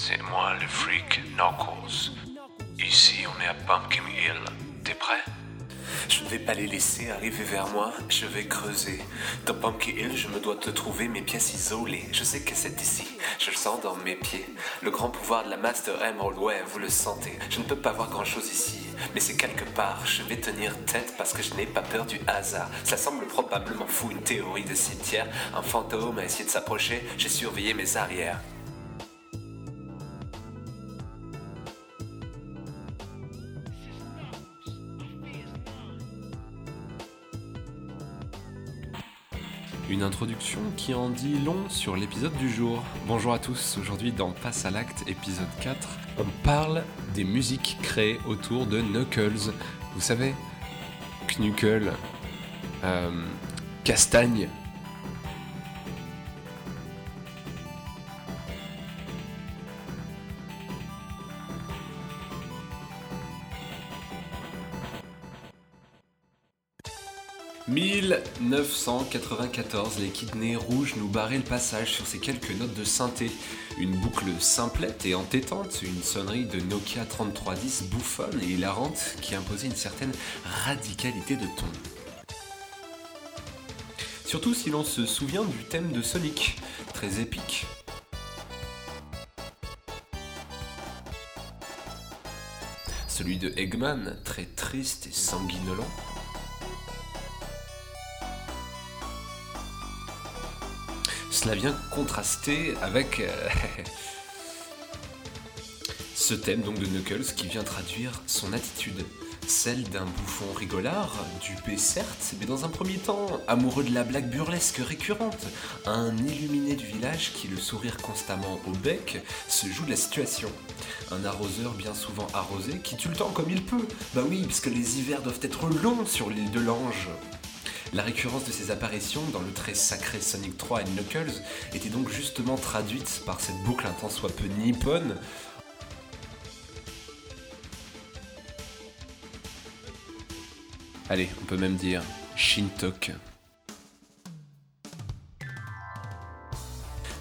C'est moi le freak Knuckles. Ici, on est à Pumpkin Hill. T'es prêt? Je ne vais pas les laisser arriver vers moi, je vais creuser. Dans Pumpkin Hill, je me dois te trouver mes pièces isolées. Je sais que c'est ici, je le sens dans mes pieds. Le grand pouvoir de la Master Emerald, ouais, vous le sentez. Je ne peux pas voir grand chose ici, mais c'est quelque part. Je vais tenir tête parce que je n'ai pas peur du hasard. Ça semble probablement fou, une théorie de cimetière. Un fantôme a essayé de s'approcher, j'ai surveillé mes arrières. Une introduction qui en dit long sur l'épisode du jour. Bonjour à tous, aujourd'hui dans Passe à l'acte épisode 4, on parle des musiques créées autour de Knuckles. Vous savez, Knuckle, euh, Castagne. « 1994, les kidneys rouges nous barraient le passage sur ces quelques notes de synthé. Une boucle simplette et entêtante, une sonnerie de Nokia 3310 bouffonne et hilarante qui imposait une certaine radicalité de ton. Surtout si l'on se souvient du thème de Sonic, très épique. Celui de Eggman, très triste et sanguinolent. Cela vient contraster avec euh, ce thème donc de Knuckles qui vient traduire son attitude, celle d'un bouffon rigolard, dupé certes, mais dans un premier temps amoureux de la blague burlesque récurrente, un illuminé du village qui, le sourire constamment au bec, se joue de la situation. Un arroseur bien souvent arrosé qui tue le temps comme il peut. Bah oui, puisque les hivers doivent être longs sur l'île de l'Ange. La récurrence de ces apparitions dans le très sacré Sonic 3 et Knuckles était donc justement traduite par cette boucle un tant soit peu nippone. Allez, on peut même dire Shintok.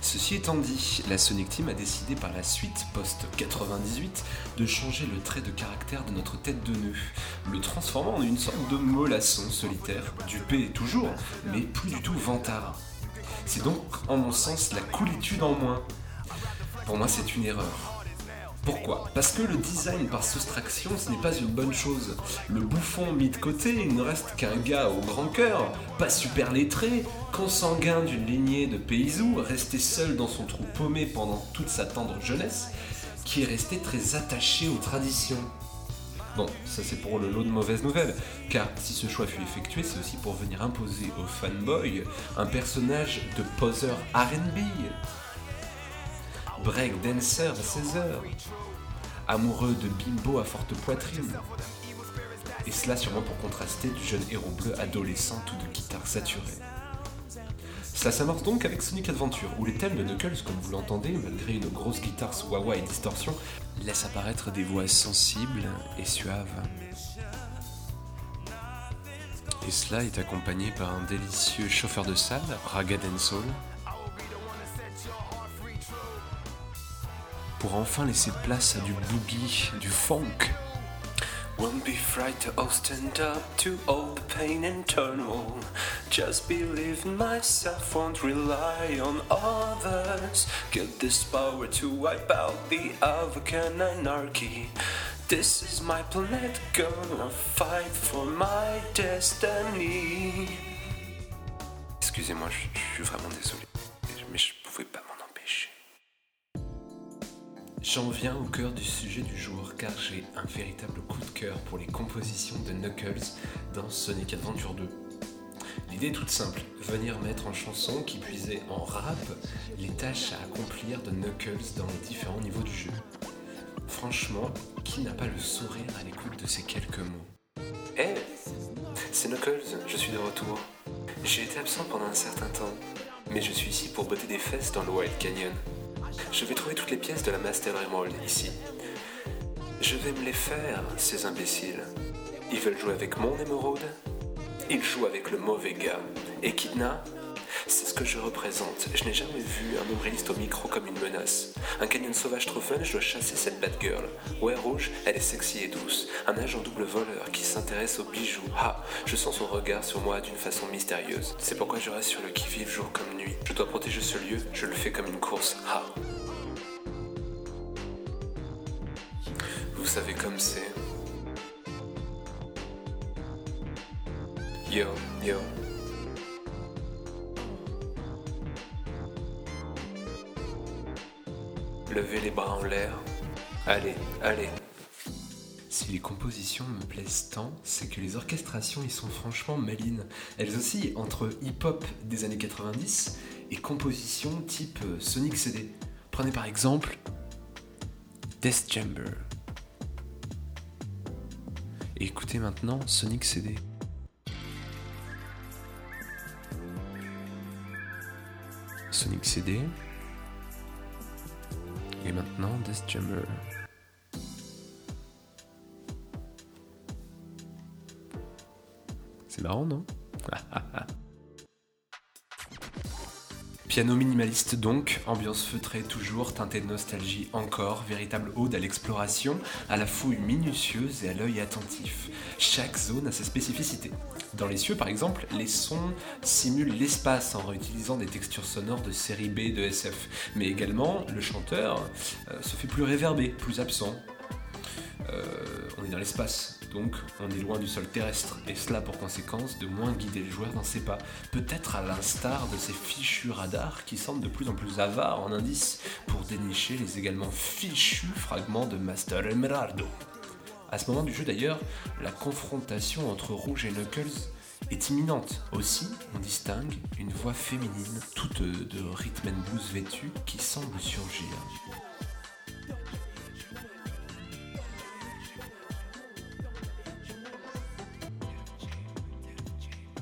Ceci étant dit, la Sonic Team a décidé par la suite, post-98, de changer le trait de caractère de notre tête de nœud, le transformant en une sorte de mollasson solitaire, dupé toujours, mais plus du tout vantard. C'est donc, en mon sens, la coolitude en moins. Pour moi, c'est une erreur. Pourquoi? Parce que le design par soustraction, ce n'est pas une bonne chose. Le bouffon mis de côté, il ne reste qu'un gars au grand cœur, pas super lettré, consanguin d'une lignée de paysous, resté seul dans son trou paumé pendant toute sa tendre jeunesse, qui est resté très attaché aux traditions. Bon, ça c'est pour le lot de mauvaises nouvelles, car si ce choix fut effectué, c'est aussi pour venir imposer aux fanboys un personnage de poseur RB, break dancer à 16 heures, amoureux de bimbo à forte poitrine. Et cela sûrement pour contraster du jeune héros bleu adolescent tout de guitare saturée. Cela s'amorce donc avec Sonic Adventure, où les thèmes de Knuckles, comme vous l'entendez, malgré une grosse guitare wah et distorsion, laissent apparaître des voix sensibles et suaves. Et cela est accompagné par un délicieux chauffeur de salle, Ragged Soul, pour enfin laisser place à du boogie, du funk. Just believe myself, won't rely on others. Get this power to wipe out the Avocan anarchy. This is my planet, gonna fight for my destiny. Excusez-moi, je suis vraiment désolé, mais je pouvais pas m'en empêcher. J'en viens au cœur du sujet du jour car j'ai un véritable coup de cœur pour les compositions de Knuckles dans Sonic Adventure 2. L'idée est toute simple, venir mettre en chanson qui puisait en rap les tâches à accomplir de Knuckles dans les différents niveaux du jeu. Franchement, qui n'a pas le sourire à l'écoute de ces quelques mots? Hé C'est Knuckles, je suis de retour. J'ai été absent pendant un certain temps, mais je suis ici pour botter des fesses dans le Wild Canyon. Je vais trouver toutes les pièces de la Master Emerald ici. Je vais me les faire, ces imbéciles. Ils veulent jouer avec mon émeraude? Ils jouent avec le mauvais gars. Echidna C'est ce que je représente. Je n'ai jamais vu un nombriliste au micro comme une menace. Un canyon sauvage trop fun, je dois chasser cette bad girl. Ouais, rouge, elle est sexy et douce. Un agent double voleur qui s'intéresse aux bijoux. Ah, je sens son regard sur moi d'une façon mystérieuse. C'est pourquoi je reste sur le qui-vive jour comme nuit. Je dois protéger ce lieu, je le fais comme une course. Ah. Vous savez comme c'est. Yo, yo. Levez les bras en l'air. Allez, allez. Si les compositions me plaisent tant, c'est que les orchestrations y sont franchement malines. Elles oscillent entre hip-hop des années 90 et compositions type euh, Sonic CD. Prenez par exemple Death Chamber. Écoutez maintenant Sonic CD. Sonic CD. Et maintenant Death Jammer. C'est marrant, non? Piano minimaliste donc, ambiance feutrée toujours, teintée de nostalgie encore, véritable ode à l'exploration, à la fouille minutieuse et à l'œil attentif. Chaque zone a ses spécificités. Dans les cieux par exemple, les sons simulent l'espace en réutilisant des textures sonores de série B de SF, mais également le chanteur euh, se fait plus réverbé, plus absent. Euh, on est dans l'espace, donc on est loin du sol terrestre, et cela pour conséquence de moins guider le joueur dans ses pas, peut-être à l'instar de ces fichus radars qui semblent de plus en plus avares en indices pour dénicher les également fichus fragments de Master Emeraldo. À ce moment du jeu d'ailleurs, la confrontation entre Rouge et Knuckles est imminente. Aussi, on distingue une voix féminine, toute de rhythm and blues vêtue, qui semble surgir.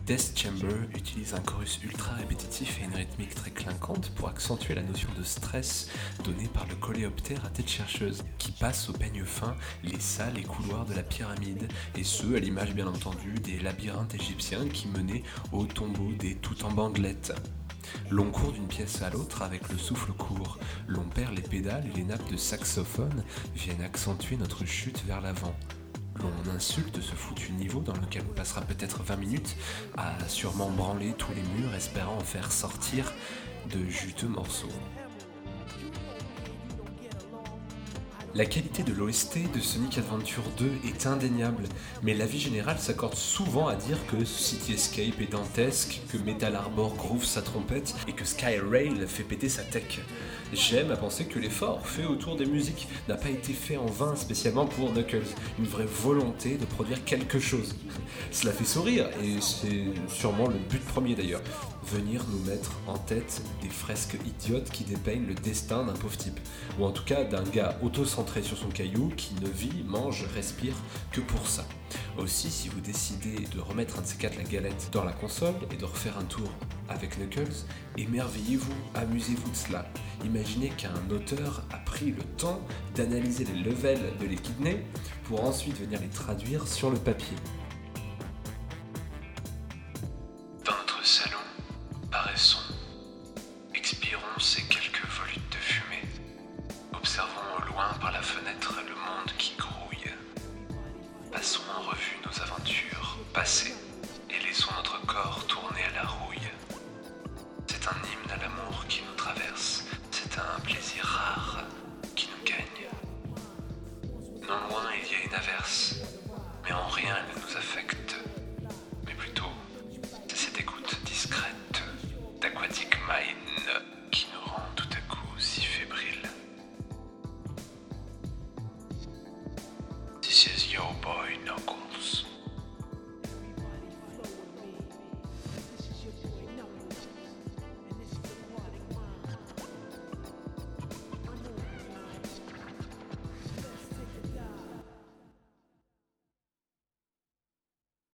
Death Chamber utilise un chorus ultra répétitif et une rythmique très clinquante pour accentuer la notion de stress donnée par le coléoptère à tête chercheuse, qui passe au peigne fin les salles et couloirs de la pyramide, et ce à l'image bien entendu des labyrinthes égyptiens qui menaient au tombeau des tout en bandelettes. L'on court d'une pièce à l'autre avec le souffle court, l'on perd les pédales et les nappes de saxophone viennent accentuer notre chute vers l'avant l'on insulte ce foutu niveau dans lequel on passera peut-être 20 minutes à sûrement branler tous les murs espérant en faire sortir de juteux morceaux. La qualité de l'OST de Sonic Adventure 2 est indéniable, mais l'avis général s'accorde souvent à dire que City Escape est dantesque, que Metal Arbor groove sa trompette et que Sky Rail fait péter sa tech. J'aime à penser que l'effort fait autour des musiques n'a pas été fait en vain spécialement pour Knuckles, une vraie volonté de produire quelque chose. Cela fait sourire, et c'est sûrement le but premier d'ailleurs, venir nous mettre en tête des fresques idiotes qui dépeignent le destin d'un pauvre type, ou en tout cas d'un gars auto-centré sur son caillou qui ne vit, mange, respire que pour ça. Aussi, si vous décidez de remettre un de ces quatre la galette dans la console et de refaire un tour avec Knuckles, émerveillez-vous, amusez-vous de cela. Imaginez qu'un auteur a pris le temps d'analyser les levels de l'équidné pour ensuite venir les traduire sur le papier. us.